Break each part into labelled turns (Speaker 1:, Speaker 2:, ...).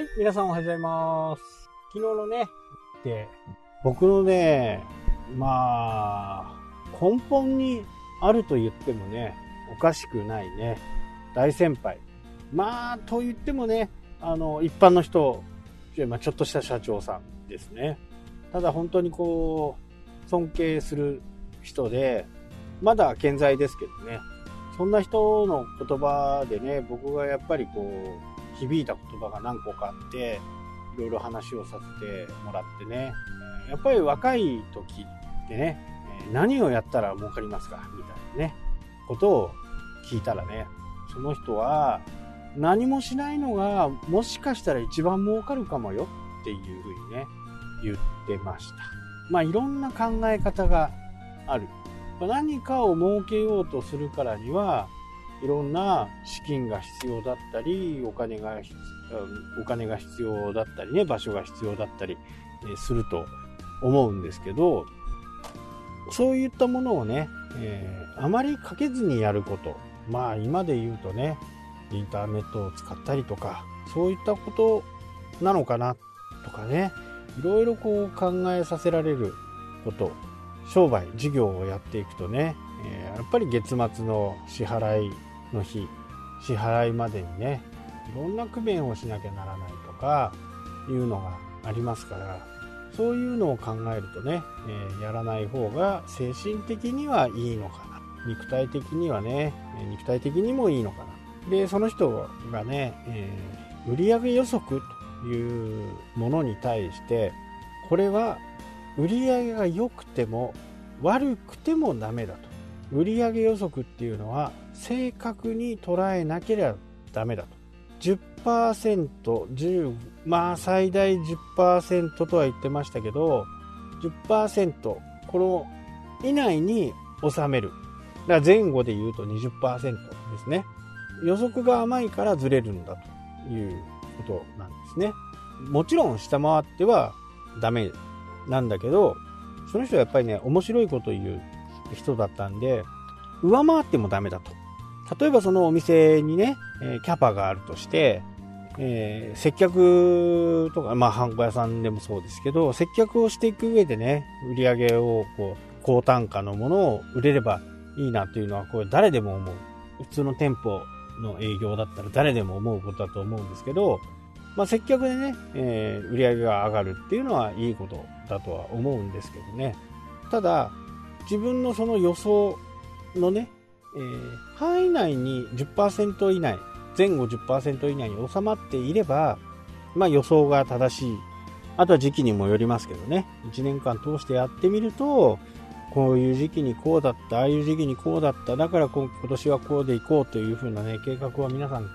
Speaker 1: はい、皆さんおはようございます。昨日のね、で、僕のね、まあ、根本にあると言ってもね、おかしくないね、大先輩。まあ、と言ってもね、あの、一般の人、まあ、ちょっとした社長さんですね。ただ本当にこう、尊敬する人で、まだ健在ですけどね、そんな人の言葉でね、僕がやっぱりこう、響いた言葉が何個かあっていろいろ話をさせてもらってね。やっぱり若い時ってね何をやったら儲かりますか？みたいなねことを聞いたらねその人は何もしないのがもしかしたら一番儲かるかもよっていうふうにね言ってました。まあいろんな考え方がある。何かを儲けようとするからにはいろんな資金が必要だったりお金がお金が必要だったりね場所が必要だったりすると思うんですけどそういったものをね、えー、あまりかけずにやること。まあ今で言うとねインターネットを使ったりとかそういったことなのかなとかねいろいろこう考えさせられること。商売事業をやっていくとね、えー、やっぱり月末の支払いの日支払いまでにねいろんな工面をしなきゃならないとかいうのがありますからそういうのを考えるとね、えー、やらない方が精神的にはいいのかな。肉体的にはね肉体的にもいいのかな。でその人がね、えー、売上予測というものに対してこれは売上が良くても悪くてもダメだと。売上予測っていうのは正確に捉えなければダメだと。10%10 まあ最大10%とは言ってましたけど10%この以内に収める。だから前後で言うと20%ですね。予測が甘いからずれるんだということなんですね。もちろん下回ってはダメなんだけどその人はやっぱりね面白いこと言う人だったんで上回ってもダメだと。例えばそのお店にね、えキャパがあるとして、えー、接客とか、まあ、ハンコ屋さんでもそうですけど、接客をしていく上でね、売り上げをこう、高単価のものを売れればいいなというのは、これ誰でも思う。普通の店舗の営業だったら誰でも思うことだと思うんですけど、まあ、接客でね、えー、売り上げが上がるっていうのはいいことだとは思うんですけどね。ただ、自分のその予想のね、えー、範囲内に10%以内前後10%以内に収まっていれば、まあ、予想が正しい。あとは時期にもよりますけどね。1年間通してやってみるとこういう時期にこうだったああいう時期にこうだった。だから今年はこうでいこうというふうな、ね、計画は皆さん、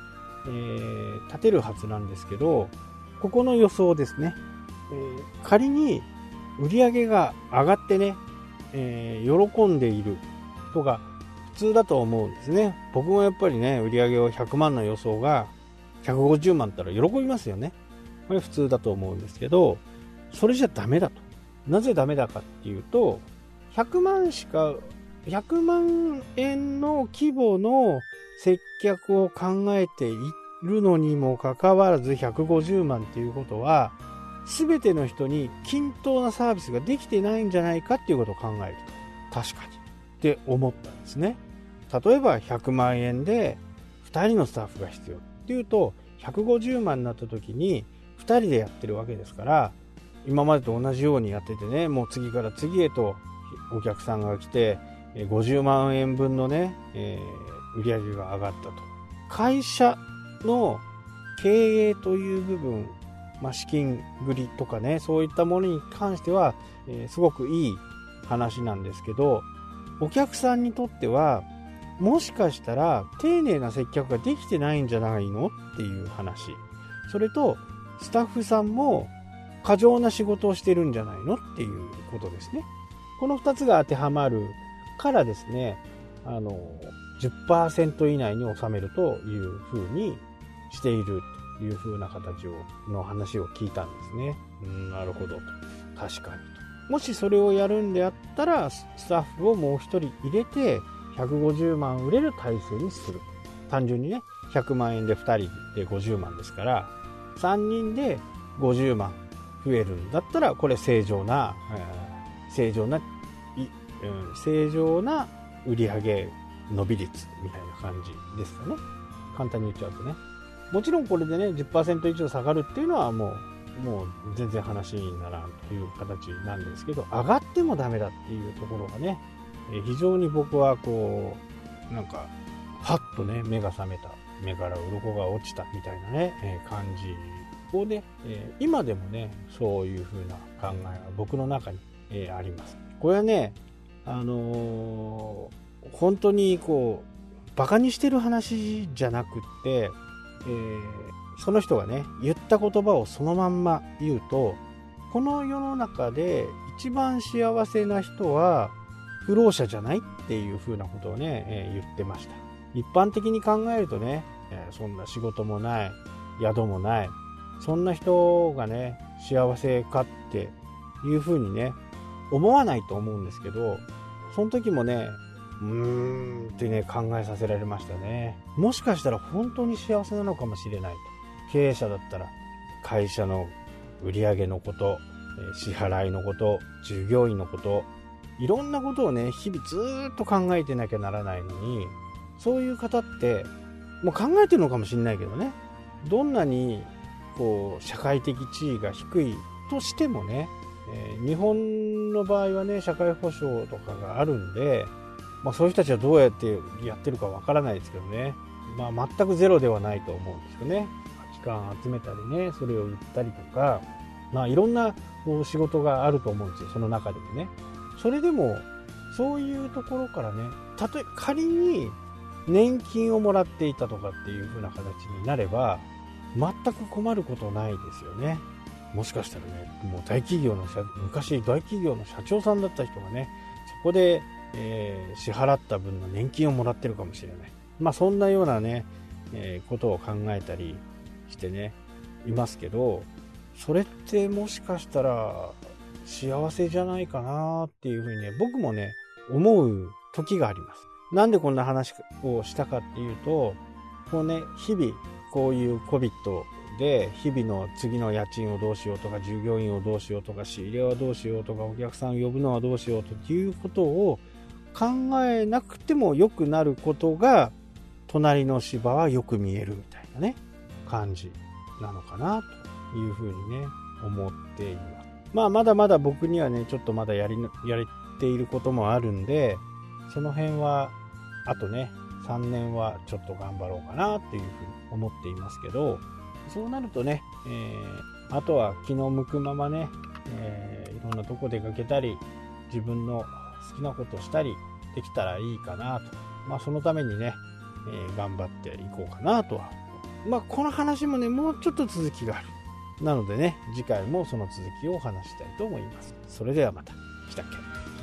Speaker 1: えー、立てるはずなんですけどここの予想ですね、えー、仮に売り上げが上がってね、えー、喜んでいるとか普通だと思うんですね。僕もやっぱりね、売り上げを100万の予想が150万ったら喜びますよね。これ普通だと思うんですけど、それじゃダメだと。なぜダメだかっていうと、100万しか、100万円の規模の接客を考えているのにもかかわらず150万っていうことは、全ての人に均等なサービスができてないんじゃないかっていうことを考えると。確かに。って思ったんですね。例えば100万円で2人のスタッフが必要。っていうと150万になった時に2人でやってるわけですから今までと同じようにやっててねもう次から次へとお客さんが来て50万円分のね、えー、売り上げが上がったと。会社の経営という部分、まあ、資金繰りとかねそういったものに関しては、えー、すごくいい話なんですけどお客さんにとってはもしかしたら丁寧な接客ができてないんじゃないのっていう話。それとスタッフさんも過剰な仕事をしてるんじゃないのっていうことですね。この2つが当てはまるからですねあの10%以内に収めるというふうにしているというふうな形をの話を聞いたんですね。うんなるほど。と確かにと。もしそれをやるんであったらスタッフをもう1人入れて150万売れる体制にする。単純にね100万円で2人で50万ですから3人で50万増えるんだったらこれ正常な、えー、正常な、うん、正常な売上伸び率みたいな感じですかね。簡単に言っちゃうとね。もちろんこれでね10%以上下がるっていうのはもうもう全然話にならんという形なんですけど上がってもダメだっていうところがね非常に僕はこうなんかはっとね目が覚めた。目から鱗が落ちたみたいなね感じをね今でもねそういう風な考えが僕の中にあります。これはねあのー、本当にこうバカにしてる話じゃなくってえ、その人がね言った言葉をそのまんま言うとこの世の中で一番幸せな人は不老者じゃないっていうふうなことをね、えー、言ってました一般的に考えるとね、えー、そんな仕事もない宿もないそんな人がね幸せかっていうふうにね思わないと思うんですけどその時もねうーんってね、考えさせられましたね。もしかしたら本当に幸せなのかもしれないと。経営者だったら、会社の売り上げのこと、支払いのこと、従業員のこと、いろんなことをね、日々ずっと考えてなきゃならないのに、そういう方って、もう考えてるのかもしれないけどね、どんなに、こう、社会的地位が低いとしてもね、えー、日本の場合はね、社会保障とかがあるんで、まあ、そういう人たちはどうやってやってるかわからないですけどね、まあ、全くゼロではないと思うんですよね。価値観集めたりねそれを売ったりとか、まあ、いろんなこう仕事があると思うんですよ。その中でもね。それでもそういうところからねたとえ仮に年金をもらっていたとかっていう風な形になれば全く困ることないですよねもしかしたらねもう大企業の昔大企業の社長さんだった人がねそこでえー、支払った分の年金をもらってるかもしれない。まあそんなようなね、えー、ことを考えたりしてね、いますけど、それってもしかしたら幸せじゃないかなっていうふうにね、僕もね、思う時があります。なんでこんな話をしたかっていうと、こうね、日々こういう COVID で日々の次の家賃をどうしようとか従業員をどうしようとか仕入れはどうしようとかお客さんを呼ぶのはどうしようということを考えなくても良くなることが隣の芝はよく見えるみたいなね感じなのかなというふうにね思っていますまあまだまだ僕にはねちょっとまだやりやれていることもあるんでその辺はあとね3年はちょっと頑張ろうかなっていうふうに思っていますけどそうなるとね、えー、あとは気の向くままね、えー、いろんなとこ出かけたり自分の好きなことしたりできたらいいかなと。まあ、そのためにね、えー、頑張っていこうかなとは。まあ、この話もね、もうちょっと続きがある。なのでね、次回もその続きをお話したいと思います。それではまた。来たっけ？